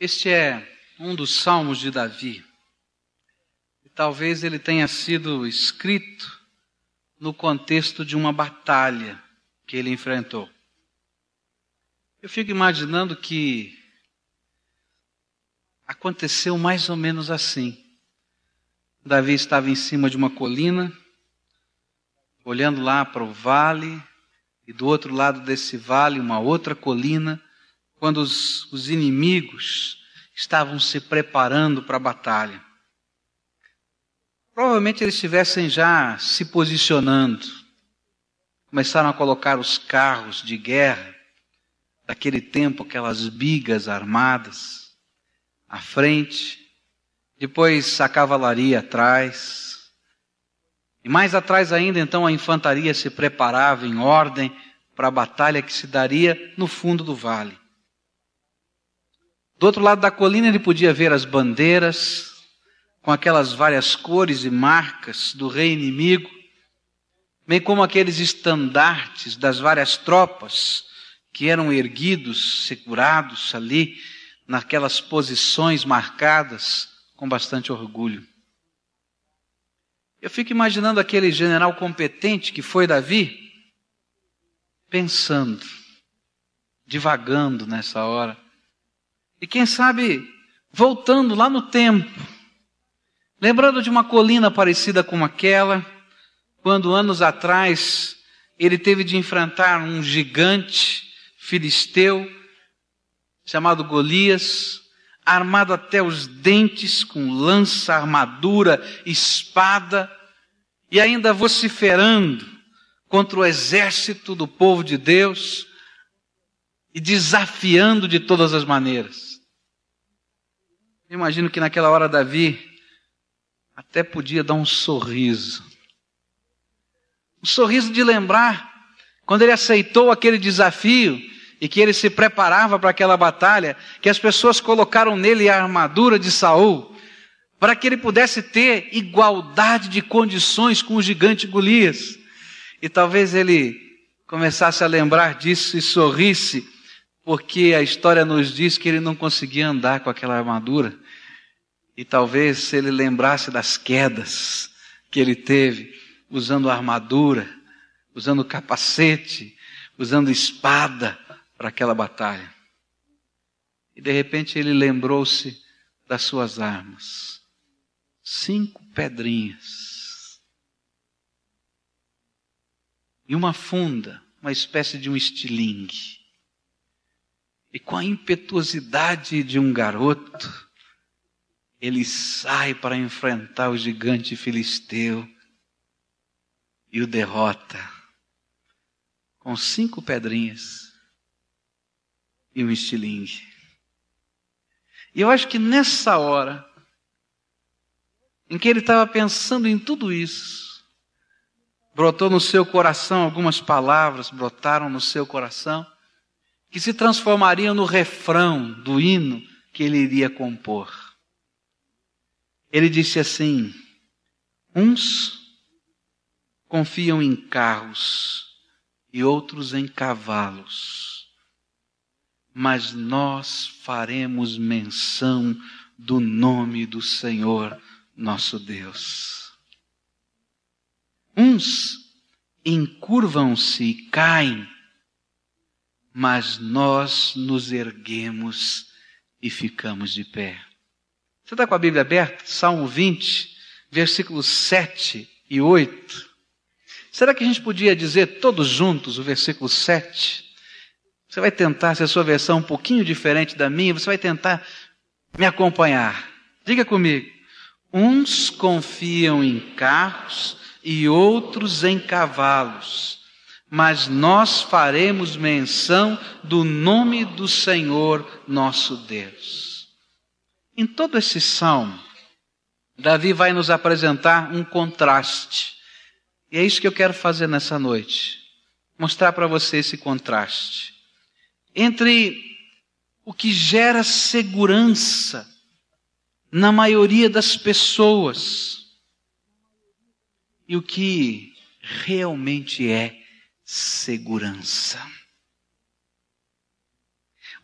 Este é um dos salmos de Davi. E talvez ele tenha sido escrito no contexto de uma batalha que ele enfrentou. Eu fico imaginando que aconteceu mais ou menos assim. Davi estava em cima de uma colina, olhando lá para o vale, e do outro lado desse vale, uma outra colina, quando os, os inimigos estavam se preparando para a batalha. Provavelmente eles estivessem já se posicionando, começaram a colocar os carros de guerra daquele tempo, aquelas bigas armadas à frente, depois a cavalaria atrás, e mais atrás ainda, então, a infantaria se preparava em ordem para a batalha que se daria no fundo do vale. Do outro lado da colina ele podia ver as bandeiras, com aquelas várias cores e marcas do rei inimigo, bem como aqueles estandartes das várias tropas que eram erguidos, segurados ali, naquelas posições marcadas com bastante orgulho. Eu fico imaginando aquele general competente que foi Davi, pensando, divagando nessa hora e quem sabe, voltando lá no tempo, lembrando de uma colina parecida com aquela, quando anos atrás ele teve de enfrentar um gigante filisteu chamado Golias, armado até os dentes com lança, armadura, espada, e ainda vociferando contra o exército do povo de Deus e desafiando de todas as maneiras. Eu imagino que naquela hora Davi até podia dar um sorriso. Um sorriso de lembrar quando ele aceitou aquele desafio e que ele se preparava para aquela batalha, que as pessoas colocaram nele a armadura de Saul, para que ele pudesse ter igualdade de condições com o gigante Golias. E talvez ele começasse a lembrar disso e sorrisse porque a história nos diz que ele não conseguia andar com aquela armadura. E talvez se ele lembrasse das quedas que ele teve usando armadura, usando capacete, usando espada para aquela batalha. E de repente ele lembrou-se das suas armas. Cinco pedrinhas. E uma funda, uma espécie de um estilingue. E com a impetuosidade de um garoto, ele sai para enfrentar o gigante filisteu e o derrota com cinco pedrinhas e um estilingue. E eu acho que nessa hora, em que ele estava pensando em tudo isso, brotou no seu coração algumas palavras, brotaram no seu coração que se transformariam no refrão do hino que ele iria compor. Ele disse assim: uns confiam em carros e outros em cavalos, mas nós faremos menção do nome do Senhor nosso Deus. Uns encurvam-se e caem mas nós nos erguemos e ficamos de pé. Você está com a Bíblia aberta? Salmo 20, versículos 7 e 8. Será que a gente podia dizer todos juntos o versículo 7? Você vai tentar, se a sua versão é um pouquinho diferente da minha, você vai tentar me acompanhar. Diga comigo. Uns confiam em carros e outros em cavalos mas nós faremos menção do nome do Senhor nosso Deus. Em todo esse salmo, Davi vai nos apresentar um contraste. E é isso que eu quero fazer nessa noite. Mostrar para você esse contraste. Entre o que gera segurança na maioria das pessoas e o que realmente é segurança.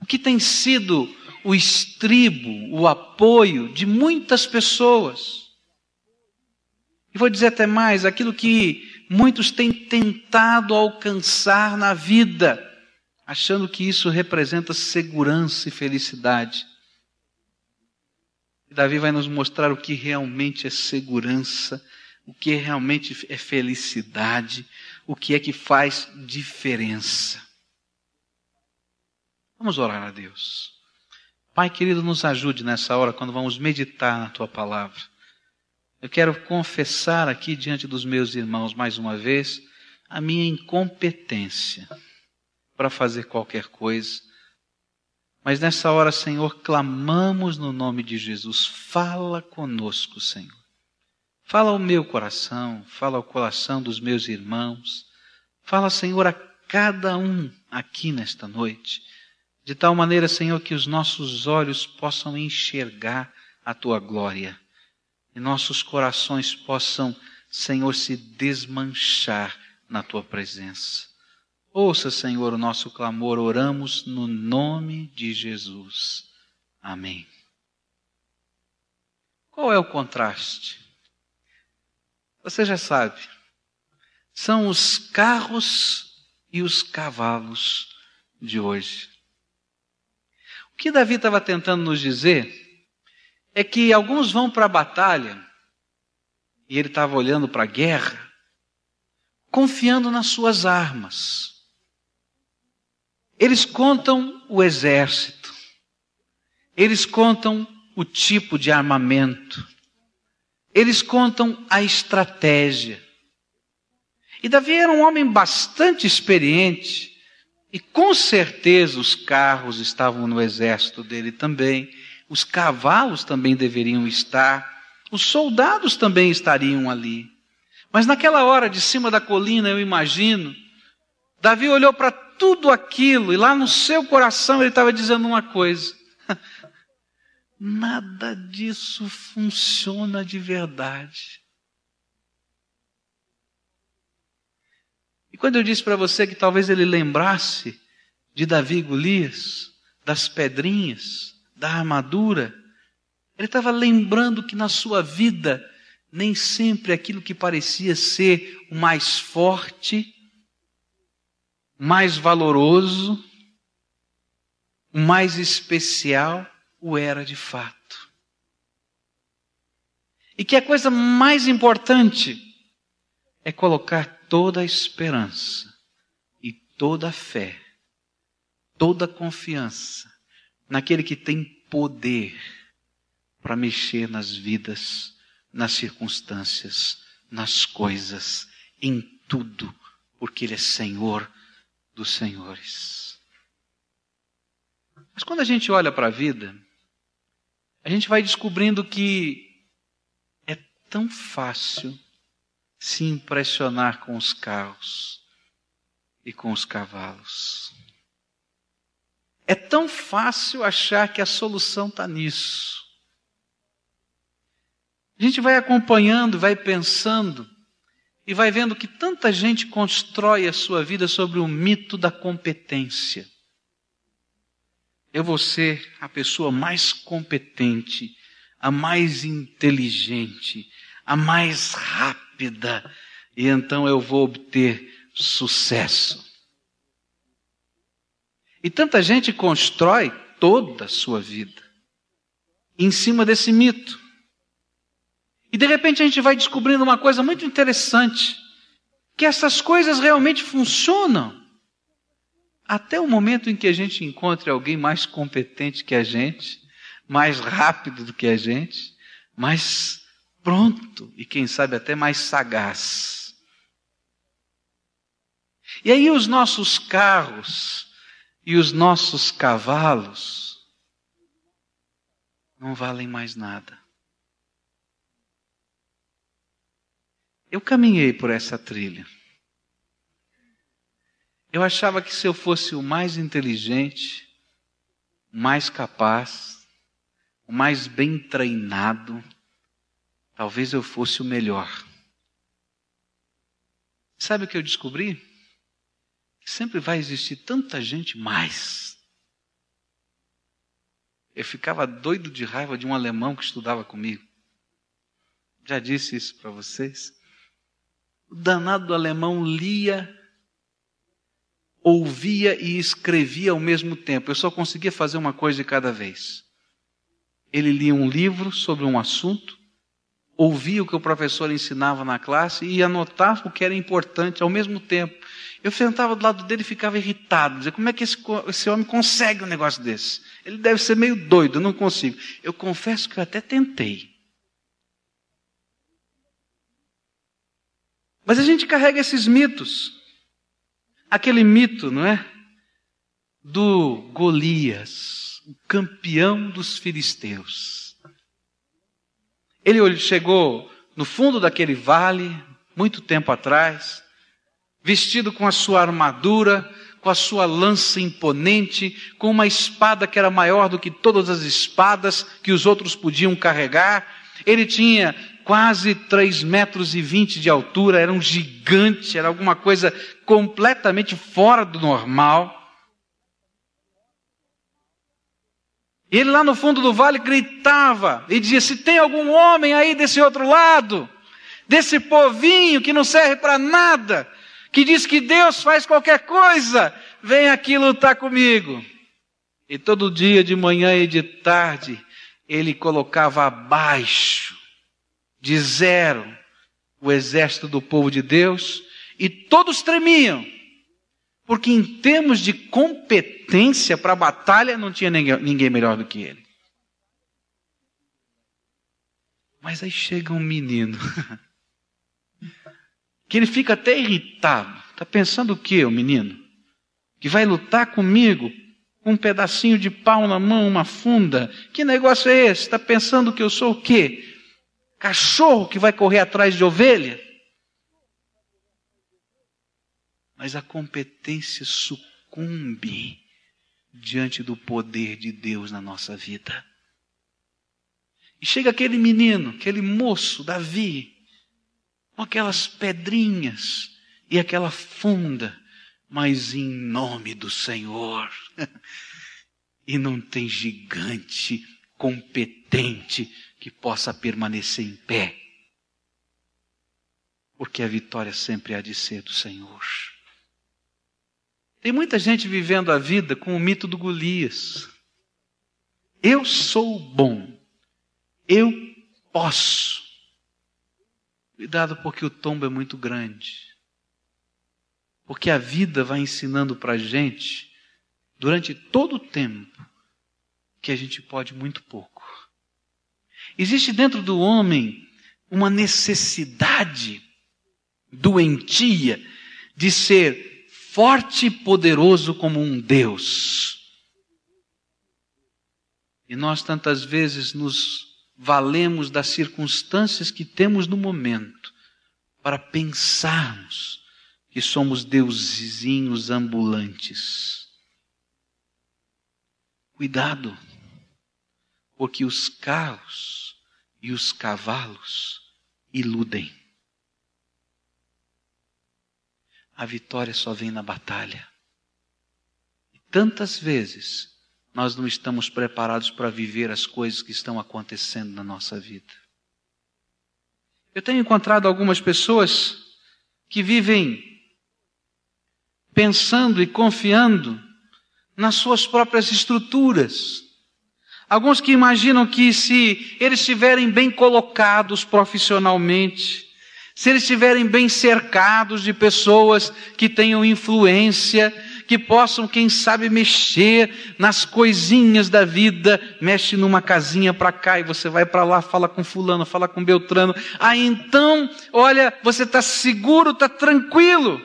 O que tem sido o estribo, o apoio de muitas pessoas. E vou dizer até mais, aquilo que muitos têm tentado alcançar na vida, achando que isso representa segurança e felicidade. E Davi vai nos mostrar o que realmente é segurança, o que realmente é felicidade, o que é que faz diferença. Vamos orar a Deus. Pai querido, nos ajude nessa hora quando vamos meditar na tua palavra. Eu quero confessar aqui diante dos meus irmãos mais uma vez a minha incompetência para fazer qualquer coisa. Mas nessa hora, Senhor, clamamos no nome de Jesus. Fala conosco, Senhor. Fala ao meu coração, fala ao coração dos meus irmãos. Fala, Senhor, a cada um aqui nesta noite de tal maneira, Senhor, que os nossos olhos possam enxergar a tua glória e nossos corações possam, Senhor, se desmanchar na tua presença. Ouça, Senhor, o nosso clamor, oramos no nome de Jesus. Amém. Qual é o contraste? Você já sabe. São os carros e os cavalos de hoje. O que Davi estava tentando nos dizer é que alguns vão para a batalha, e ele estava olhando para a guerra, confiando nas suas armas. Eles contam o exército, eles contam o tipo de armamento, eles contam a estratégia. E Davi era um homem bastante experiente, e com certeza os carros estavam no exército dele também, os cavalos também deveriam estar, os soldados também estariam ali. Mas naquela hora, de cima da colina, eu imagino, Davi olhou para tudo aquilo e lá no seu coração ele estava dizendo uma coisa: nada disso funciona de verdade. E quando eu disse para você que talvez ele lembrasse de Davi Golias, das pedrinhas, da armadura, ele estava lembrando que na sua vida nem sempre aquilo que parecia ser o mais forte, mais valoroso, o mais especial, o era de fato. E que a coisa mais importante é colocar toda a esperança e toda a fé, toda a confiança naquele que tem poder para mexer nas vidas, nas circunstâncias, nas coisas, em tudo, porque Ele é Senhor dos Senhores. Mas quando a gente olha para a vida, a gente vai descobrindo que é tão fácil se impressionar com os carros e com os cavalos. É tão fácil achar que a solução está nisso. A gente vai acompanhando, vai pensando e vai vendo que tanta gente constrói a sua vida sobre o mito da competência. Eu vou ser a pessoa mais competente, a mais inteligente, a mais rápida e então eu vou obter sucesso. E tanta gente constrói toda a sua vida em cima desse mito. E de repente a gente vai descobrindo uma coisa muito interessante: que essas coisas realmente funcionam. Até o momento em que a gente encontre alguém mais competente que a gente, mais rápido do que a gente, mais pronto e quem sabe até mais sagaz. E aí os nossos carros e os nossos cavalos não valem mais nada. Eu caminhei por essa trilha. Eu achava que se eu fosse o mais inteligente, o mais capaz, o mais bem treinado, talvez eu fosse o melhor. Sabe o que eu descobri? Que sempre vai existir tanta gente mais. Eu ficava doido de raiva de um alemão que estudava comigo. Já disse isso para vocês. O danado do alemão lia, ouvia e escrevia ao mesmo tempo. Eu só conseguia fazer uma coisa de cada vez. Ele lia um livro sobre um assunto, ouvia o que o professor ensinava na classe e anotava o que era importante ao mesmo tempo. Eu sentava do lado dele e ficava irritado, dizia, como é que esse, esse homem consegue um negócio desse? Ele deve ser meio doido, eu não consigo. Eu confesso que eu até tentei. Mas a gente carrega esses mitos. Aquele mito, não é? Do Golias, o campeão dos filisteus. Ele chegou no fundo daquele vale, muito tempo atrás, vestido com a sua armadura, com a sua lança imponente, com uma espada que era maior do que todas as espadas que os outros podiam carregar. Ele tinha quase 3 metros e 20 de altura, era um gigante, era alguma coisa completamente fora do normal. E ele lá no fundo do vale gritava e dizia: Se tem algum homem aí desse outro lado, desse povinho que não serve para nada, que diz que Deus faz qualquer coisa, vem aqui lutar comigo. E todo dia, de manhã e de tarde, ele colocava abaixo zero o exército do povo de Deus e todos tremiam, porque em termos de competência para a batalha não tinha ninguém, ninguém melhor do que ele. Mas aí chega um menino, que ele fica até irritado. Está pensando o que, o menino? Que vai lutar comigo com um pedacinho de pau na mão, uma funda? Que negócio é esse? Está pensando que eu sou o quê? Cachorro que vai correr atrás de ovelha. Mas a competência sucumbe diante do poder de Deus na nossa vida. E chega aquele menino, aquele moço, Davi, com aquelas pedrinhas e aquela funda, mas em nome do Senhor. e não tem gigante competente que possa permanecer em pé. Porque a vitória sempre há de ser do Senhor. Tem muita gente vivendo a vida com o mito do Golias. Eu sou bom. Eu posso. Cuidado porque o tombo é muito grande. Porque a vida vai ensinando para a gente, durante todo o tempo, que a gente pode muito pouco. Existe dentro do homem uma necessidade doentia de ser forte e poderoso como um Deus. E nós tantas vezes nos valemos das circunstâncias que temos no momento para pensarmos que somos deusinhos ambulantes. Cuidado porque os carros e os cavalos iludem. A vitória só vem na batalha. E tantas vezes nós não estamos preparados para viver as coisas que estão acontecendo na nossa vida. Eu tenho encontrado algumas pessoas que vivem pensando e confiando nas suas próprias estruturas, Alguns que imaginam que se eles estiverem bem colocados profissionalmente, se eles estiverem bem cercados de pessoas que tenham influência, que possam, quem sabe, mexer nas coisinhas da vida, mexe numa casinha para cá e você vai para lá, fala com fulano, fala com Beltrano. Aí então, olha, você está seguro, está tranquilo.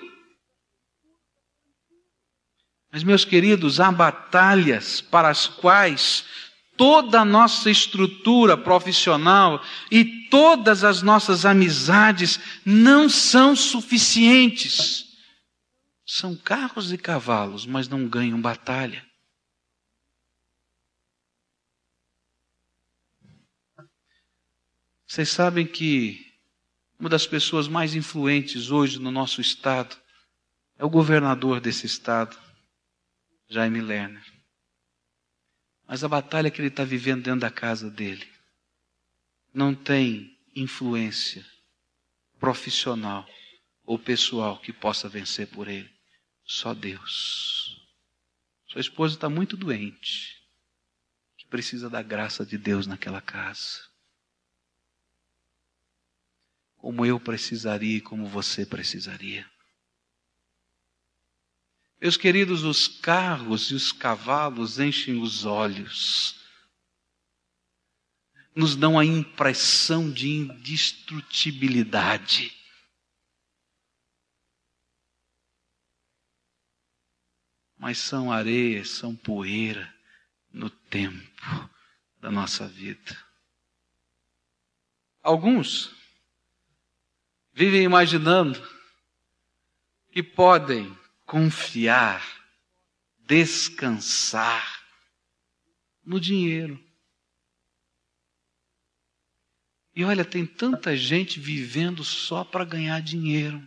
Mas, meus queridos, há batalhas para as quais toda a nossa estrutura profissional e todas as nossas amizades não são suficientes. São carros e cavalos, mas não ganham batalha. Vocês sabem que uma das pessoas mais influentes hoje no nosso estado é o governador desse estado, Jaime Lerner. Mas a batalha que ele está vivendo dentro da casa dele não tem influência profissional ou pessoal que possa vencer por ele. Só Deus. Sua esposa está muito doente, que precisa da graça de Deus naquela casa. Como eu precisaria e como você precisaria. Meus queridos, os carros e os cavalos enchem os olhos, nos dão a impressão de indestrutibilidade. Mas são areia, são poeira no tempo da nossa vida. Alguns vivem imaginando que podem confiar, descansar no dinheiro. E olha, tem tanta gente vivendo só para ganhar dinheiro.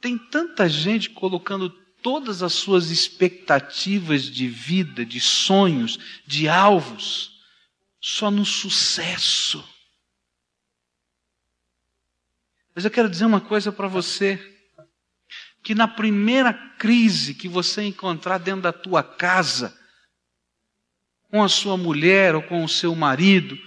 Tem tanta gente colocando todas as suas expectativas de vida, de sonhos, de alvos, só no sucesso. Mas eu quero dizer uma coisa para você: que na primeira crise que você encontrar dentro da tua casa, com a sua mulher ou com o seu marido,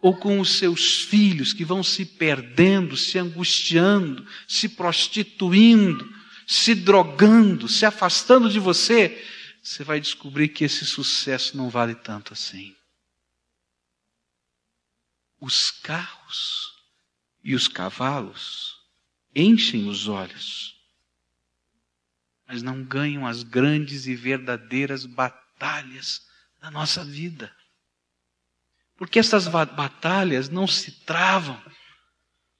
ou com os seus filhos que vão se perdendo, se angustiando, se prostituindo, se drogando, se afastando de você, você vai descobrir que esse sucesso não vale tanto assim. Os carros e os cavalos enchem os olhos, mas não ganham as grandes e verdadeiras batalhas da nossa vida. Porque essas batalhas não se travam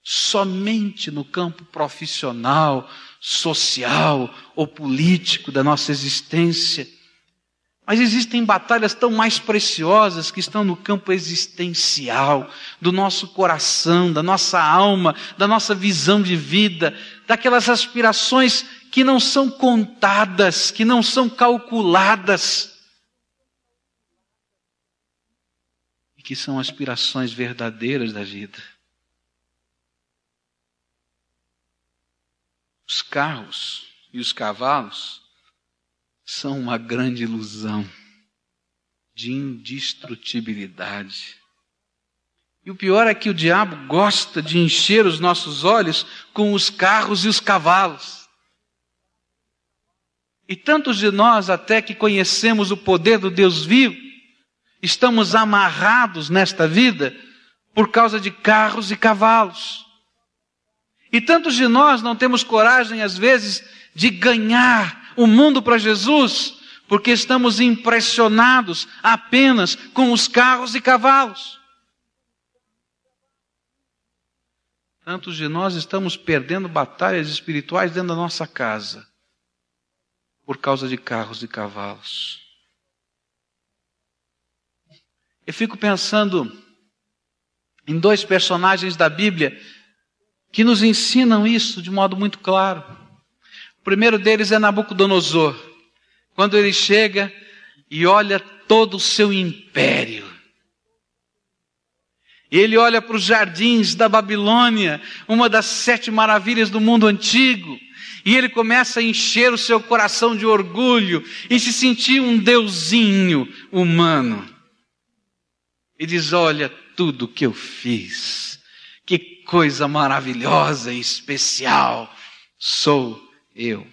somente no campo profissional, social ou político da nossa existência mas existem batalhas tão mais preciosas que estão no campo existencial, do nosso coração, da nossa alma, da nossa visão de vida, daquelas aspirações que não são contadas, que não são calculadas, e que são aspirações verdadeiras da vida. Os carros e os cavalos são uma grande ilusão de indestrutibilidade. E o pior é que o diabo gosta de encher os nossos olhos com os carros e os cavalos. E tantos de nós, até que conhecemos o poder do Deus vivo, estamos amarrados nesta vida por causa de carros e cavalos. E tantos de nós não temos coragem, às vezes, de ganhar o mundo para Jesus, porque estamos impressionados apenas com os carros e cavalos. Tantos de nós estamos perdendo batalhas espirituais dentro da nossa casa por causa de carros e cavalos. Eu fico pensando em dois personagens da Bíblia que nos ensinam isso de modo muito claro. O primeiro deles é Nabucodonosor, quando ele chega e olha todo o seu império. Ele olha para os jardins da Babilônia, uma das sete maravilhas do mundo antigo, e ele começa a encher o seu coração de orgulho e se sentir um deusinho humano. E diz: Olha tudo que eu fiz, que coisa maravilhosa e especial sou eu.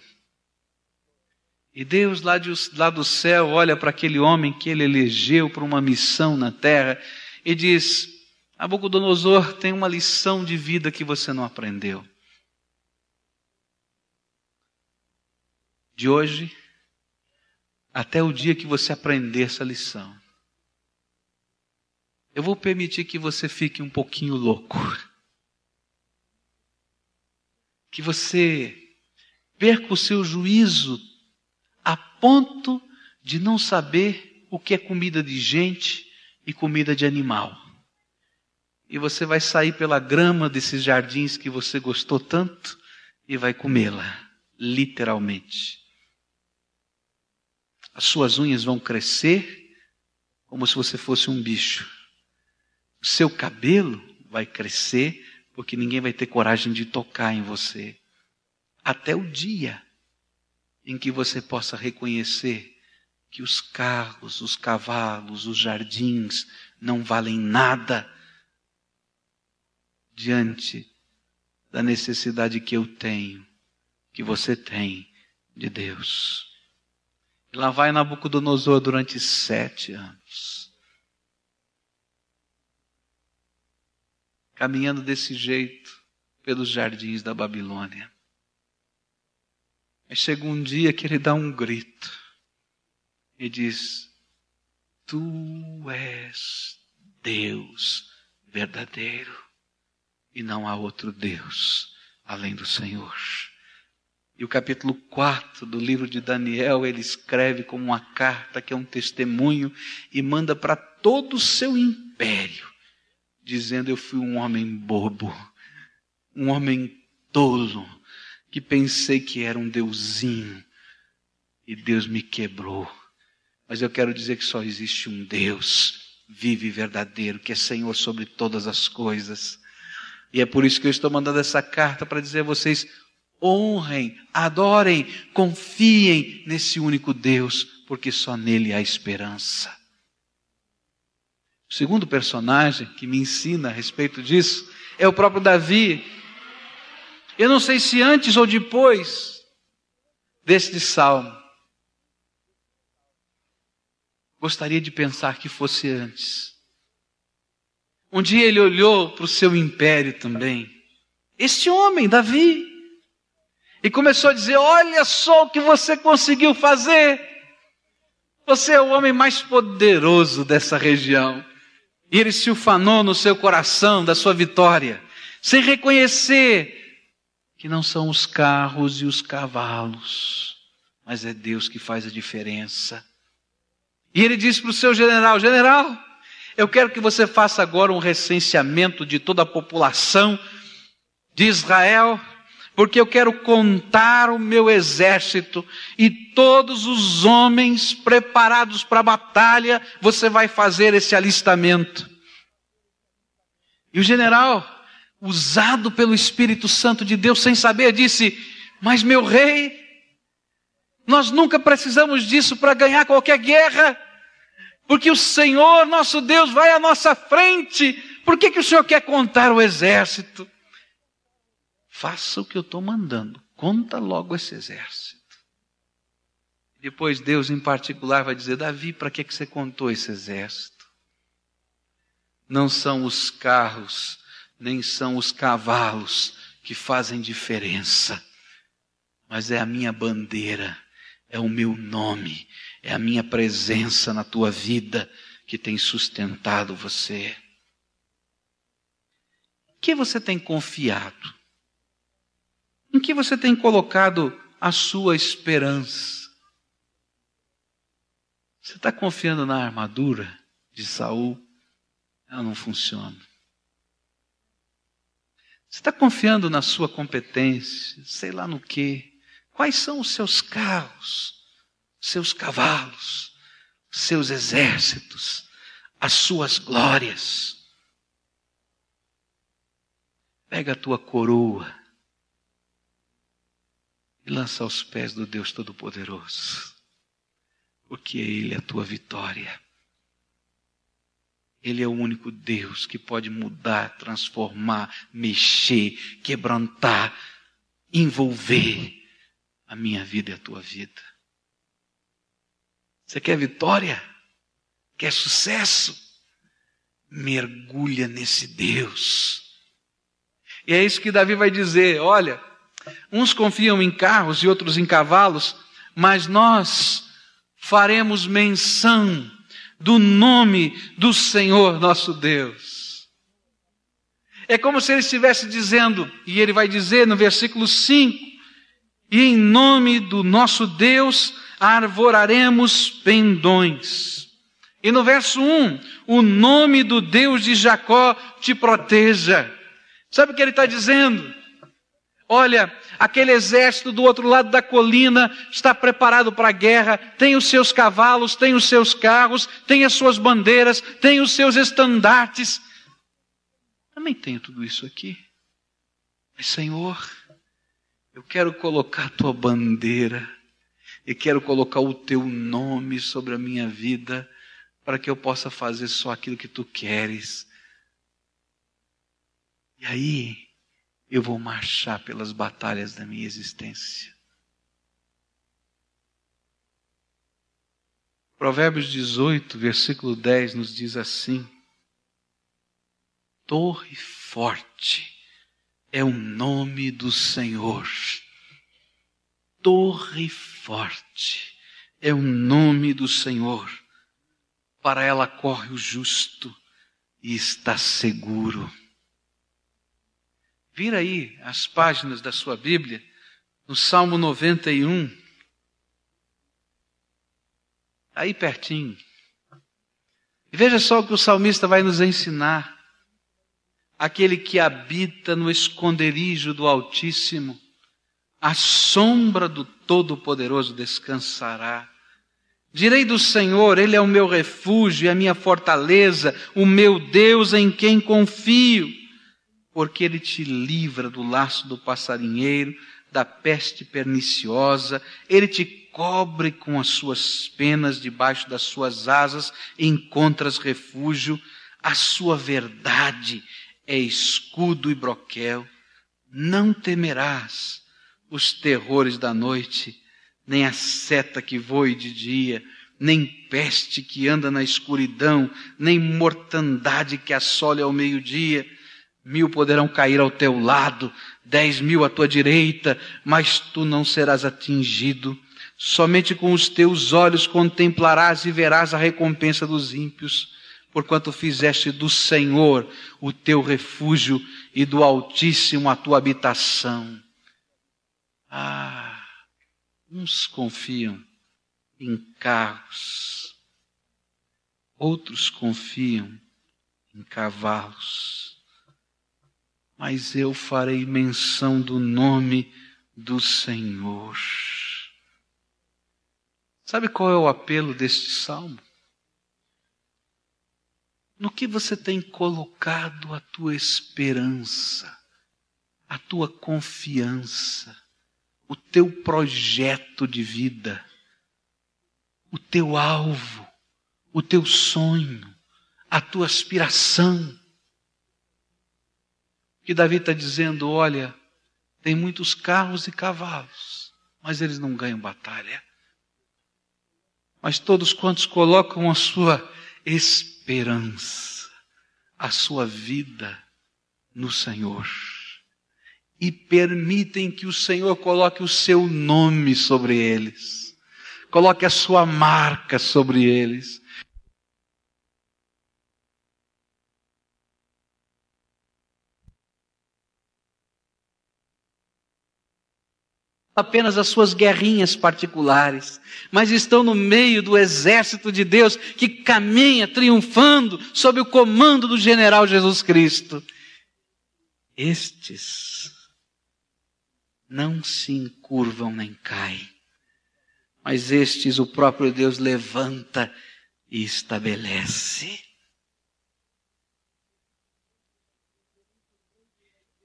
E Deus lá, de, lá do céu olha para aquele homem que ele elegeu para uma missão na terra e diz: Nabucodonosor tem uma lição de vida que você não aprendeu. De hoje até o dia que você aprender essa lição, eu vou permitir que você fique um pouquinho louco. Que você perca o seu juízo a ponto de não saber o que é comida de gente e comida de animal. E você vai sair pela grama desses jardins que você gostou tanto e vai comê-la, literalmente. As suas unhas vão crescer como se você fosse um bicho. O seu cabelo vai crescer porque ninguém vai ter coragem de tocar em você. Até o dia em que você possa reconhecer que os carros, os cavalos, os jardins não valem nada diante da necessidade que eu tenho, que você tem de Deus. E lá vai Nabucodonosor durante sete anos. Caminhando desse jeito pelos jardins da Babilônia. Mas chega um dia que ele dá um grito e diz: Tu és Deus verdadeiro e não há outro Deus além do Senhor. E o capítulo 4 do livro de Daniel, ele escreve como uma carta que é um testemunho e manda para todo o seu império, dizendo: Eu fui um homem bobo, um homem tolo, que pensei que era um deusinho e Deus me quebrou. Mas eu quero dizer que só existe um Deus vivo e verdadeiro, que é Senhor sobre todas as coisas. E é por isso que eu estou mandando essa carta para dizer a vocês: honrem, adorem, confiem nesse único Deus, porque só nele há esperança. O segundo personagem que me ensina a respeito disso é o próprio Davi, eu não sei se antes ou depois deste salmo. Gostaria de pensar que fosse antes. Um dia ele olhou para o seu império também. Este homem, Davi, e começou a dizer: Olha só o que você conseguiu fazer. Você é o homem mais poderoso dessa região. E ele se ufanou no seu coração da sua vitória, sem reconhecer que não são os carros e os cavalos, mas é Deus que faz a diferença. E ele disse para o seu general: General, eu quero que você faça agora um recenseamento de toda a população de Israel, porque eu quero contar o meu exército e todos os homens preparados para a batalha, você vai fazer esse alistamento. E o general usado pelo Espírito Santo de Deus sem saber, disse: Mas meu rei, nós nunca precisamos disso para ganhar qualquer guerra, porque o Senhor, nosso Deus, vai à nossa frente. Por que, que o Senhor quer contar o exército? Faça o que eu estou mandando, conta logo esse exército. Depois Deus em particular vai dizer: Davi, para que, que você contou esse exército? Não são os carros nem são os cavalos que fazem diferença, mas é a minha bandeira, é o meu nome, é a minha presença na tua vida que tem sustentado você. Em que você tem confiado? Em que você tem colocado a sua esperança? Você está confiando na armadura de Saul? Ela não funciona. Você está confiando na sua competência, sei lá no que. Quais são os seus carros, seus cavalos, seus exércitos, as suas glórias? Pega a tua coroa e lança aos pés do Deus Todo-Poderoso, porque Ele é a tua vitória. Ele é o único Deus que pode mudar, transformar, mexer, quebrantar, envolver a minha vida e a tua vida. Você quer vitória? Quer sucesso? Mergulha nesse Deus. E é isso que Davi vai dizer: olha, uns confiam em carros e outros em cavalos, mas nós faremos menção do nome do Senhor nosso Deus. É como se ele estivesse dizendo, e ele vai dizer no versículo 5: E em nome do nosso Deus arvoraremos pendões. E no verso 1, o nome do Deus de Jacó te proteja. Sabe o que ele está dizendo? Olha, aquele exército do outro lado da colina está preparado para a guerra, tem os seus cavalos, tem os seus carros, tem as suas bandeiras, tem os seus estandartes. Também tenho tudo isso aqui. Mas, Senhor, eu quero colocar a tua bandeira e quero colocar o teu nome sobre a minha vida para que eu possa fazer só aquilo que tu queres. E aí, eu vou marchar pelas batalhas da minha existência. Provérbios 18, versículo 10 nos diz assim: Torre forte é o nome do Senhor. Torre forte é o nome do Senhor. Para ela corre o justo e está seguro. Vira aí as páginas da sua Bíblia, no Salmo 91. Aí pertinho. E veja só o que o salmista vai nos ensinar. Aquele que habita no esconderijo do Altíssimo, a sombra do Todo-Poderoso descansará. Direi do Senhor, Ele é o meu refúgio e a minha fortaleza, o meu Deus em quem confio porque ele te livra do laço do passarinheiro, da peste perniciosa, ele te cobre com as suas penas debaixo das suas asas, encontras refúgio, a sua verdade é escudo e broquel. Não temerás os terrores da noite, nem a seta que voe de dia, nem peste que anda na escuridão, nem mortandade que assole ao meio-dia Mil poderão cair ao teu lado, dez mil à tua direita, mas tu não serás atingido. Somente com os teus olhos contemplarás e verás a recompensa dos ímpios, porquanto fizeste do Senhor o teu refúgio e do Altíssimo a tua habitação. Ah, uns confiam em carros, outros confiam em cavalos mas eu farei menção do nome do Senhor. Sabe qual é o apelo deste salmo? No que você tem colocado a tua esperança, a tua confiança, o teu projeto de vida, o teu alvo, o teu sonho, a tua aspiração que Davi está dizendo: olha, tem muitos carros e cavalos, mas eles não ganham batalha. Mas todos quantos colocam a sua esperança, a sua vida no Senhor, e permitem que o Senhor coloque o seu nome sobre eles, coloque a sua marca sobre eles, apenas as suas guerrinhas particulares, mas estão no meio do exército de Deus que caminha triunfando sob o comando do general Jesus Cristo. Estes não se encurvam nem caem, mas estes o próprio Deus levanta e estabelece.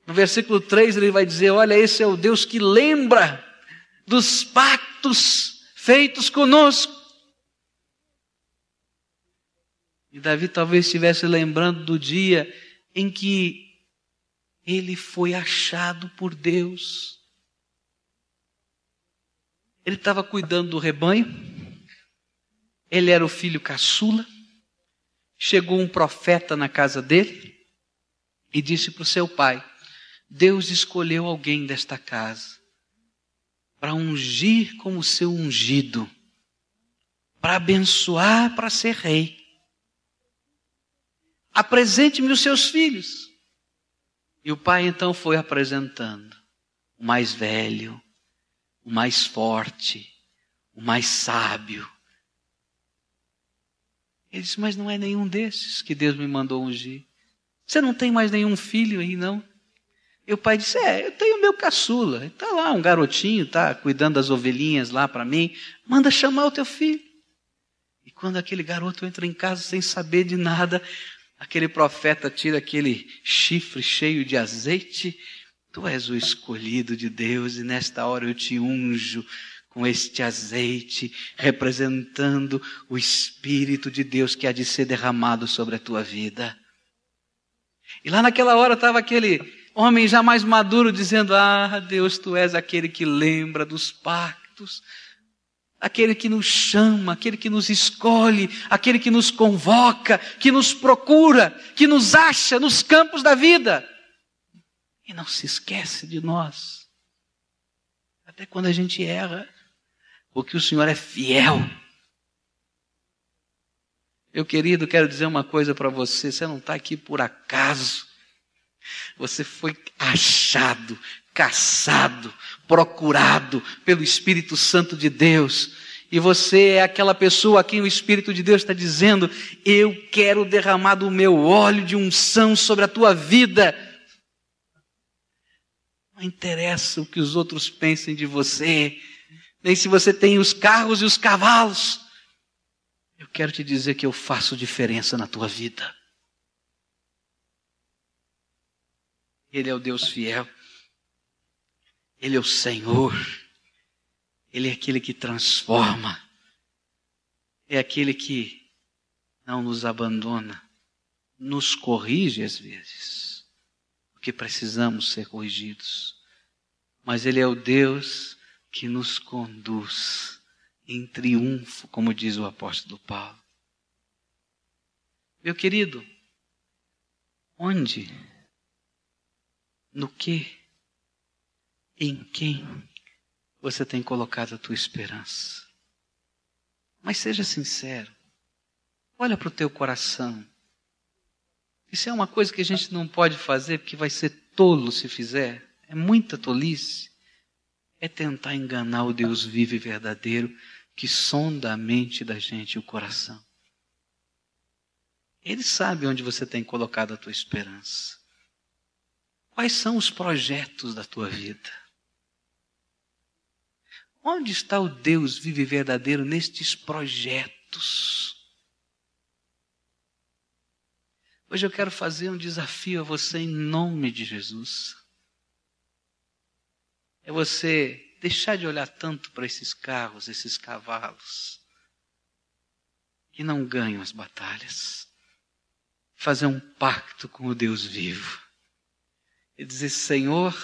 No versículo 3 ele vai dizer: Olha, esse é o Deus que lembra dos pactos feitos conosco. E Davi talvez estivesse lembrando do dia em que ele foi achado por Deus. Ele estava cuidando do rebanho, ele era o filho caçula. Chegou um profeta na casa dele e disse para o seu pai: Deus escolheu alguém desta casa para ungir como seu ungido, para abençoar, para ser rei. Apresente-me os seus filhos. E o pai então foi apresentando o mais velho, o mais forte, o mais sábio. Ele disse: Mas não é nenhum desses que Deus me mandou ungir. Você não tem mais nenhum filho aí, não? E o pai disse: É, eu tenho meu caçula. Está lá, um garotinho, tá cuidando das ovelhinhas lá para mim. Manda chamar o teu filho. E quando aquele garoto entra em casa sem saber de nada, aquele profeta tira aquele chifre cheio de azeite. Tu és o escolhido de Deus, e nesta hora eu te unjo com este azeite, representando o Espírito de Deus que há de ser derramado sobre a tua vida. E lá naquela hora estava aquele homem já mais maduro dizendo: Ah, Deus, tu és aquele que lembra dos pactos, aquele que nos chama, aquele que nos escolhe, aquele que nos convoca, que nos procura, que nos acha nos campos da vida. E não se esquece de nós. Até quando a gente erra porque o Senhor é fiel. Meu querido, quero dizer uma coisa para você: você não está aqui por acaso. Você foi achado, caçado, procurado pelo Espírito Santo de Deus. E você é aquela pessoa a quem o Espírito de Deus está dizendo: Eu quero derramar do meu óleo de unção sobre a tua vida. Não interessa o que os outros pensem de você nem se você tem os carros e os cavalos. Eu quero te dizer que eu faço diferença na tua vida. Ele é o Deus fiel. Ele é o Senhor. Ele é aquele que transforma. É aquele que não nos abandona, nos corrige às vezes, porque precisamos ser corrigidos. Mas Ele é o Deus que nos conduz em triunfo, como diz o apóstolo Paulo. Meu querido, onde, no que, em quem você tem colocado a tua esperança? Mas seja sincero. Olha para o teu coração. Isso é uma coisa que a gente não pode fazer porque vai ser tolo se fizer. É muita tolice é tentar enganar o Deus vivo e verdadeiro que sonda a mente da gente e o coração. Ele sabe onde você tem colocado a tua esperança. Quais são os projetos da tua vida? Onde está o Deus vivo e verdadeiro nestes projetos? Hoje eu quero fazer um desafio a você em nome de Jesus é você deixar de olhar tanto para esses carros, esses cavalos, que não ganham as batalhas. Fazer um pacto com o Deus vivo. E dizer: Senhor,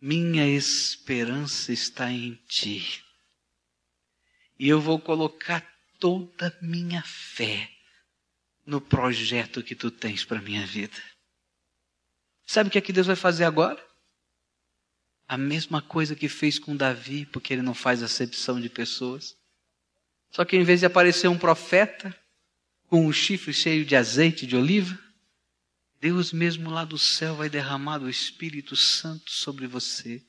minha esperança está em Ti. E eu vou colocar toda a minha fé no projeto que Tu tens para a minha vida. Sabe o que é que Deus vai fazer agora? A mesma coisa que fez com Davi, porque ele não faz acepção de pessoas. Só que em vez de aparecer um profeta com um chifre cheio de azeite de oliva, Deus mesmo lá do céu vai derramar o Espírito Santo sobre você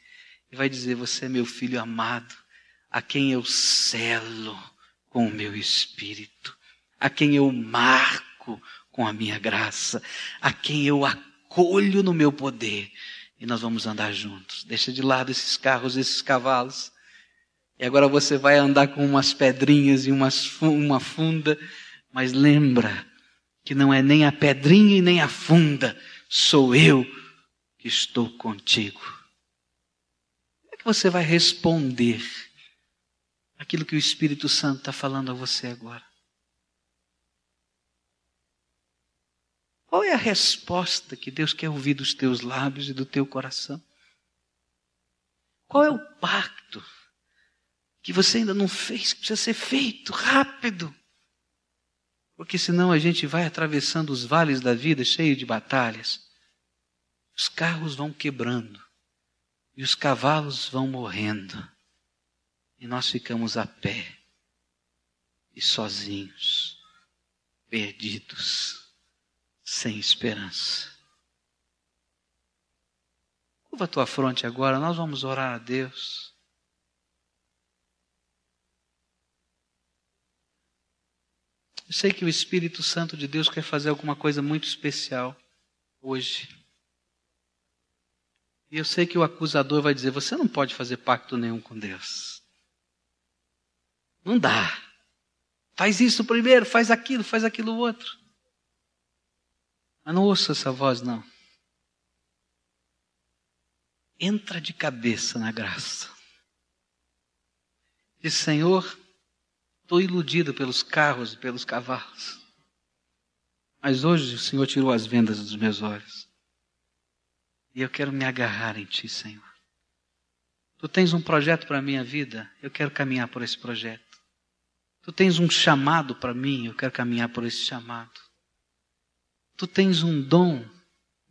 e vai dizer: Você é meu filho amado, a quem eu selo com o meu Espírito, a quem eu marco com a minha graça, a quem eu acolho no meu poder e nós vamos andar juntos. Deixa de lado esses carros, esses cavalos. E agora você vai andar com umas pedrinhas e umas, uma funda, mas lembra que não é nem a pedrinha e nem a funda, sou eu que estou contigo. Como é que você vai responder aquilo que o Espírito Santo está falando a você agora? Qual é a resposta que Deus quer ouvir dos teus lábios e do teu coração? Qual é o pacto que você ainda não fez, que precisa ser feito rápido? Porque senão a gente vai atravessando os vales da vida cheio de batalhas. Os carros vão quebrando e os cavalos vão morrendo. E nós ficamos a pé e sozinhos, perdidos sem esperança. Curva a tua fronte agora, nós vamos orar a Deus. Eu sei que o Espírito Santo de Deus quer fazer alguma coisa muito especial hoje. E eu sei que o acusador vai dizer: você não pode fazer pacto nenhum com Deus. Não dá. Faz isso primeiro, faz aquilo, faz aquilo outro. Mas não ouça essa voz, não. Entra de cabeça na graça. Diz, Senhor, estou iludido pelos carros e pelos cavalos. Mas hoje o Senhor tirou as vendas dos meus olhos. E eu quero me agarrar em Ti, Senhor. Tu tens um projeto para a minha vida, eu quero caminhar por esse projeto. Tu tens um chamado para mim, eu quero caminhar por esse chamado. Tu tens um dom,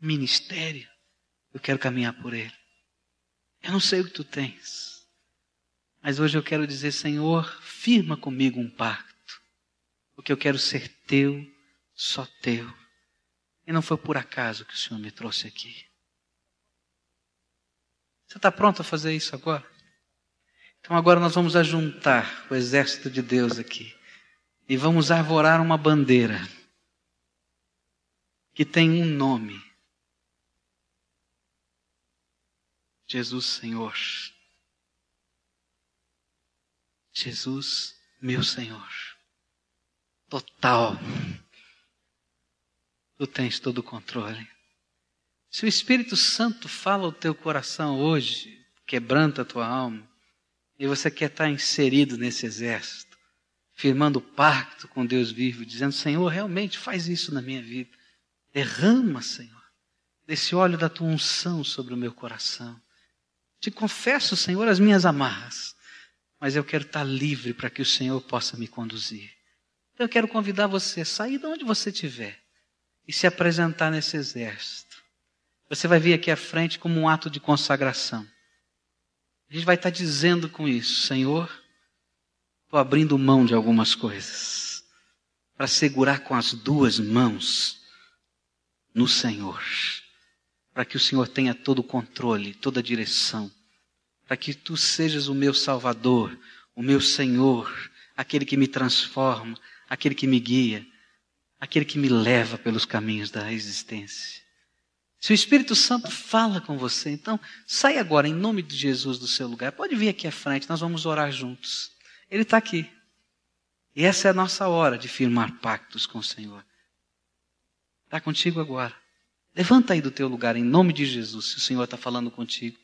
ministério, eu quero caminhar por ele. Eu não sei o que tu tens, mas hoje eu quero dizer, Senhor, firma comigo um pacto, porque eu quero ser teu, só teu. E não foi por acaso que o Senhor me trouxe aqui. Você está pronto a fazer isso agora? Então agora nós vamos ajuntar o exército de Deus aqui e vamos arvorar uma bandeira que tem um nome. Jesus Senhor. Jesus, meu Senhor. Total. Tu tens todo o controle. Se o Espírito Santo fala ao teu coração hoje, quebranta a tua alma, e você quer estar inserido nesse exército, firmando pacto com Deus vivo, dizendo: Senhor, realmente faz isso na minha vida. Derrama, Senhor, desse óleo da tua unção sobre o meu coração. Te confesso, Senhor, as minhas amarras, mas eu quero estar livre para que o Senhor possa me conduzir. Então eu quero convidar você a sair de onde você estiver e se apresentar nesse exército. Você vai vir aqui à frente como um ato de consagração. A gente vai estar dizendo com isso, Senhor, estou abrindo mão de algumas coisas para segurar com as duas mãos no Senhor, para que o Senhor tenha todo o controle, toda a direção, para que tu sejas o meu Salvador, o meu Senhor, aquele que me transforma, aquele que me guia, aquele que me leva pelos caminhos da existência. Se o Espírito Santo fala com você, então sai agora em nome de Jesus do seu lugar. Pode vir aqui à frente, nós vamos orar juntos. Ele está aqui. E essa é a nossa hora de firmar pactos com o Senhor. Está contigo agora. Levanta aí do teu lugar em nome de Jesus, se o Senhor está falando contigo.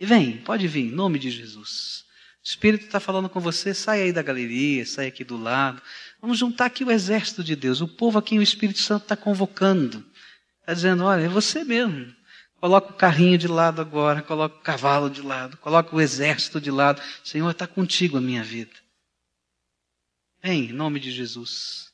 E vem, pode vir, em nome de Jesus. O Espírito está falando com você, sai aí da galeria, sai aqui do lado. Vamos juntar aqui o exército de Deus, o povo a quem o Espírito Santo está convocando. Está dizendo: olha, é você mesmo. Coloca o carrinho de lado agora, coloca o cavalo de lado, coloca o exército de lado. Senhor, está contigo a minha vida. Vem, em nome de Jesus.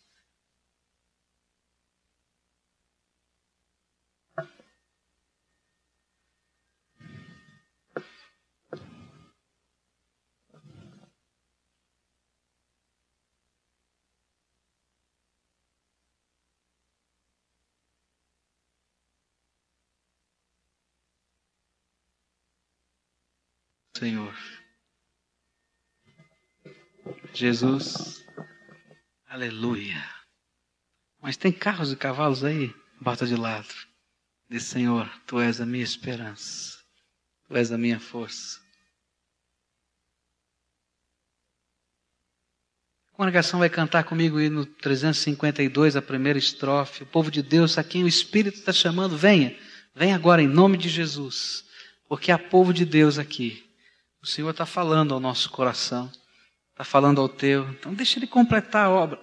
Senhor. Jesus, aleluia. Mas tem carros e cavalos aí? Bota de lado. Diz, Senhor, Tu és a minha esperança. Tu és a minha força. A congregação vai cantar comigo aí no 352, a primeira estrofe. O povo de Deus, a quem o Espírito está chamando, venha. Venha agora em nome de Jesus. Porque há povo de Deus aqui o Senhor está falando ao nosso coração, está falando ao teu. Então deixa Ele completar a obra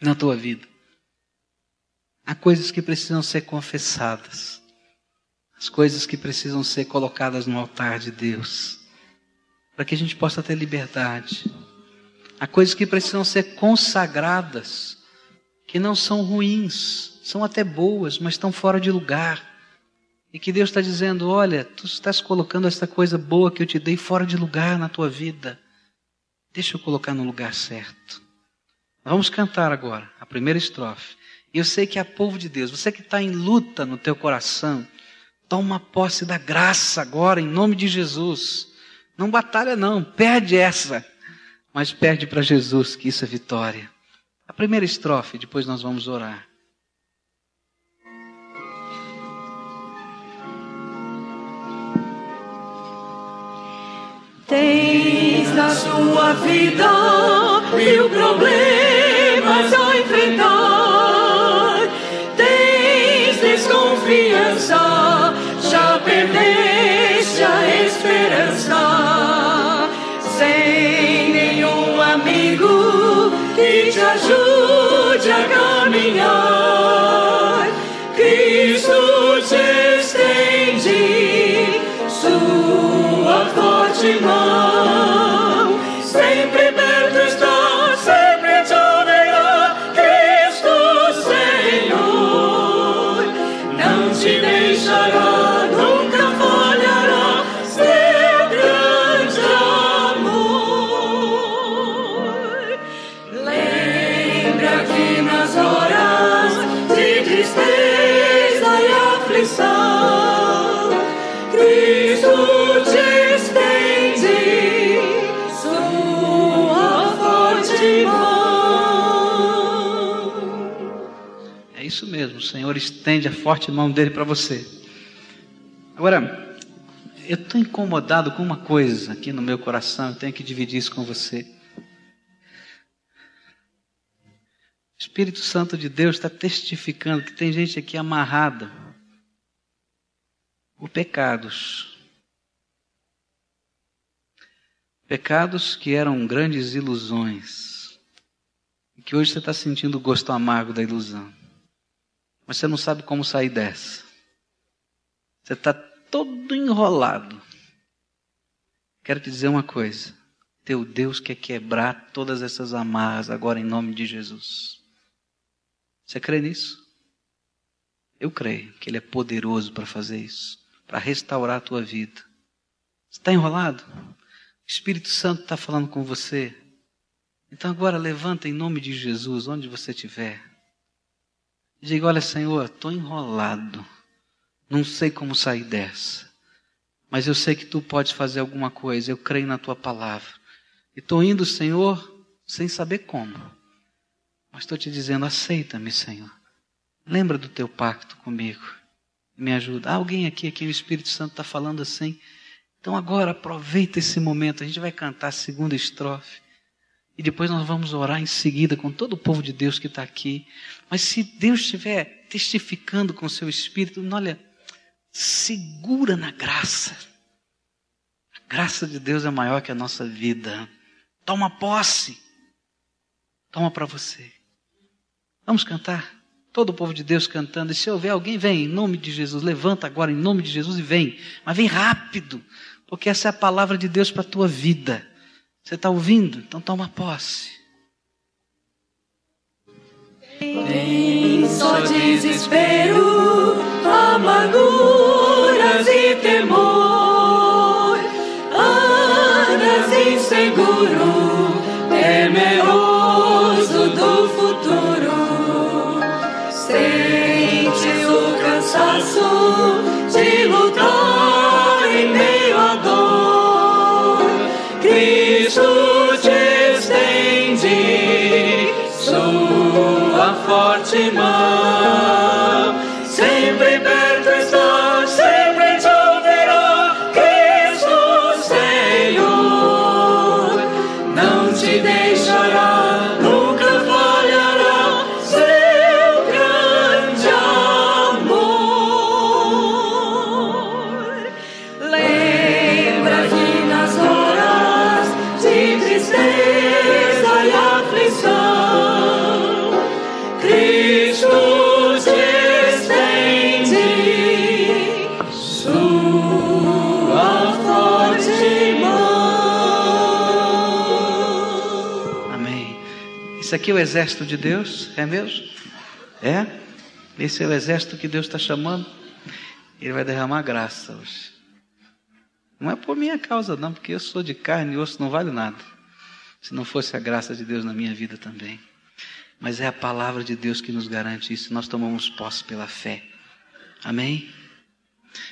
na tua vida. Há coisas que precisam ser confessadas, as coisas que precisam ser colocadas no altar de Deus, para que a gente possa ter liberdade. Há coisas que precisam ser consagradas, que não são ruins, são até boas, mas estão fora de lugar. E que Deus está dizendo: olha, tu estás colocando essa coisa boa que eu te dei fora de lugar na tua vida. Deixa eu colocar no lugar certo. vamos cantar agora a primeira estrofe. E eu sei que é povo de Deus, você que está em luta no teu coração, toma posse da graça agora, em nome de Jesus. Não batalha, não, perde essa, mas perde para Jesus, que isso é vitória. A primeira estrofe, depois nós vamos orar. Tens na sua vida mil problemas a enfrentar. Tens desconfiança, já perdeste a esperança. Sem nenhum amigo que te ajude a caminhar. Estende a forte mão dele para você. Agora, eu estou incomodado com uma coisa aqui no meu coração, eu tenho que dividir isso com você. O Espírito Santo de Deus está testificando que tem gente aqui amarrada por pecados. Pecados que eram grandes ilusões. E que hoje você está sentindo o gosto amargo da ilusão. Mas você não sabe como sair dessa. Você está todo enrolado. Quero te dizer uma coisa. Teu Deus quer quebrar todas essas amarras agora em nome de Jesus. Você crê nisso? Eu creio que Ele é poderoso para fazer isso, para restaurar a tua vida. Está enrolado? O Espírito Santo está falando com você. Então agora levanta em nome de Jesus, onde você estiver. Diga: Olha, Senhor, estou enrolado. Não sei como sair dessa. Mas eu sei que tu podes fazer alguma coisa. Eu creio na tua palavra. E estou indo, Senhor, sem saber como. Mas estou te dizendo: aceita-me, Senhor. Lembra do teu pacto comigo. Me ajuda. Há alguém aqui, aqui o Espírito Santo está falando assim. Então agora aproveita esse momento. A gente vai cantar a segunda estrofe. E depois nós vamos orar em seguida com todo o povo de Deus que está aqui. Mas se Deus estiver testificando com o seu Espírito, olha, segura na graça. A graça de Deus é maior que a nossa vida. Toma posse. Toma para você. Vamos cantar. Todo o povo de Deus cantando. E se houver alguém, vem em nome de Jesus. Levanta agora em nome de Jesus e vem. Mas vem rápido. Porque essa é a palavra de Deus para a tua vida. Você está ouvindo? Então toma posse. Tem só desespero, amarguras e temor. Andas inseguro, temeroso aqui é o exército de Deus? É mesmo? É? Esse é o exército que Deus está chamando? Ele vai derramar graça hoje. Não é por minha causa, não, porque eu sou de carne e osso, não vale nada. Se não fosse a graça de Deus na minha vida também. Mas é a palavra de Deus que nos garante isso. Nós tomamos posse pela fé. Amém?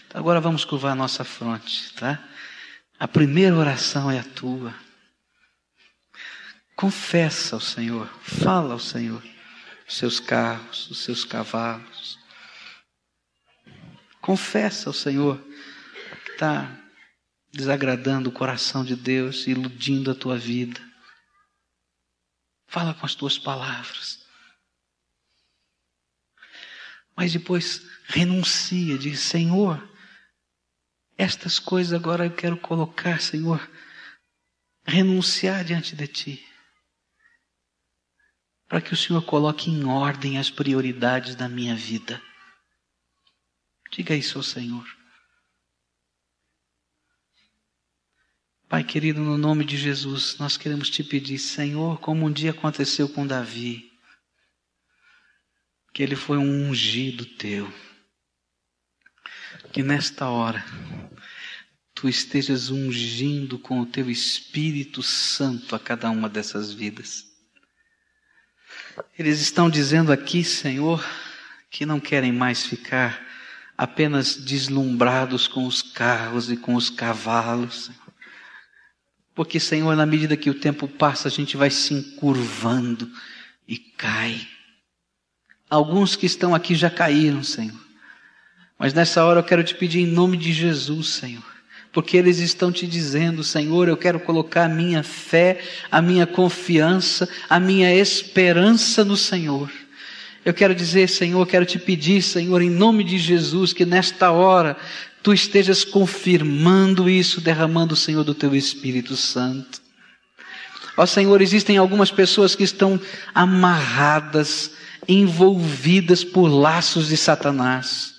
Então agora vamos curvar a nossa fronte, tá? A primeira oração é a tua. Confessa ao Senhor, fala ao Senhor os seus carros, os seus cavalos. Confessa ao Senhor que está desagradando o coração de Deus, iludindo a tua vida. Fala com as tuas palavras. Mas depois renuncia, diz: Senhor, estas coisas agora eu quero colocar, Senhor, renunciar diante de Ti. Para que o Senhor coloque em ordem as prioridades da minha vida. Diga isso ao Senhor. Pai querido, no nome de Jesus, nós queremos te pedir, Senhor, como um dia aconteceu com Davi, que ele foi um ungido teu, que nesta hora tu estejas ungindo com o teu Espírito Santo a cada uma dessas vidas. Eles estão dizendo aqui, Senhor, que não querem mais ficar apenas deslumbrados com os carros e com os cavalos, porque, Senhor, na medida que o tempo passa, a gente vai se encurvando e cai. Alguns que estão aqui já caíram, Senhor. Mas nessa hora eu quero te pedir em nome de Jesus, Senhor. Porque eles estão te dizendo, Senhor, eu quero colocar a minha fé, a minha confiança, a minha esperança no Senhor. Eu quero dizer, Senhor, quero te pedir, Senhor, em nome de Jesus, que nesta hora tu estejas confirmando isso, derramando, Senhor, do teu Espírito Santo. Ó Senhor, existem algumas pessoas que estão amarradas, envolvidas por laços de Satanás.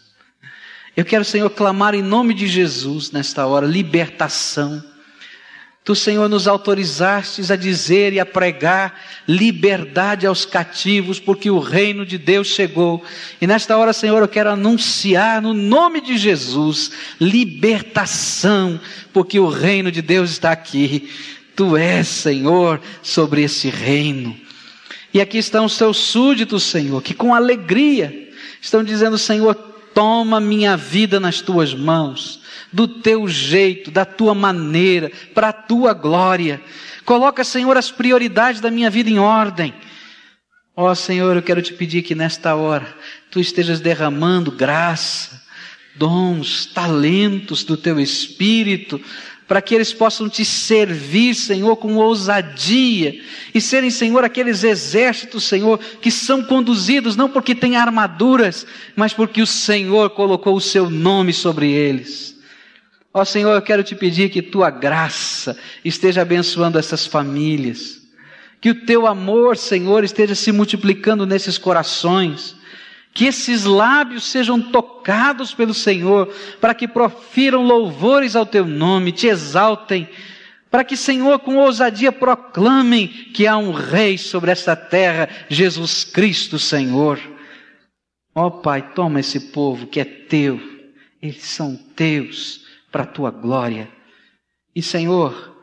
Eu quero, Senhor, clamar em nome de Jesus nesta hora, libertação Tu, Senhor, nos autorizastes a dizer e a pregar liberdade aos cativos, porque o reino de Deus chegou. E nesta hora, Senhor, eu quero anunciar no nome de Jesus libertação, porque o reino de Deus está aqui. Tu és, Senhor, sobre esse reino. E aqui estão os teus súditos, Senhor, que com alegria estão dizendo: Senhor, toma minha vida nas tuas mãos do teu jeito, da tua maneira, para a tua glória. Coloca, Senhor, as prioridades da minha vida em ordem. Ó oh, Senhor, eu quero te pedir que nesta hora tu estejas derramando graça, dons, talentos do teu espírito, para que eles possam te servir, Senhor, com ousadia e serem, Senhor, aqueles exércitos, Senhor, que são conduzidos não porque têm armaduras, mas porque o Senhor colocou o seu nome sobre eles. Ó Senhor, eu quero te pedir que tua graça esteja abençoando essas famílias. Que o teu amor, Senhor, esteja se multiplicando nesses corações. Que esses lábios sejam tocados pelo Senhor, para que profiram louvores ao teu nome, te exaltem, para que, Senhor, com ousadia proclamem que há um Rei sobre esta terra, Jesus Cristo, Senhor. Ó Pai, toma esse povo que é teu, eles são teus para a tua glória. E Senhor,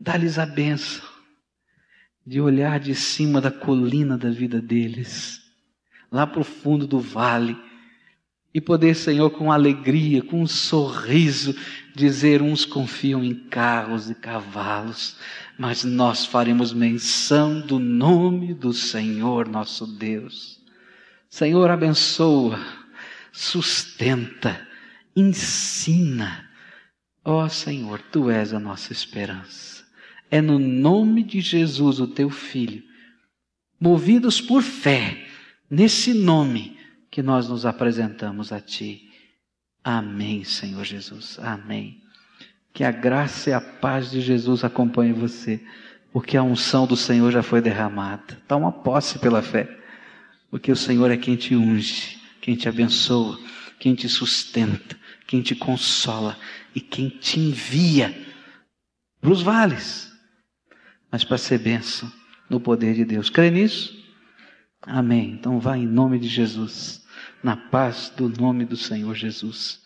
dá-lhes a benção de olhar de cima da colina da vida deles, lá para o fundo do vale, e poder, Senhor, com alegria, com um sorriso, dizer: uns confiam em carros e cavalos, mas nós faremos menção do nome do Senhor nosso Deus. Senhor, abençoa, sustenta, ensina, Ó oh, Senhor, tu és a nossa esperança. É no nome de Jesus, o teu filho, movidos por fé, nesse nome que nós nos apresentamos a ti. Amém, Senhor Jesus. Amém. Que a graça e a paz de Jesus acompanhem você, porque a unção do Senhor já foi derramada. Toma posse pela fé, porque o Senhor é quem te unge, quem te abençoa, quem te sustenta, quem te consola e quem te envia para os vales, mas para ser bênção no poder de Deus. Crê nisso? Amém. Então vá em nome de Jesus, na paz do nome do Senhor Jesus.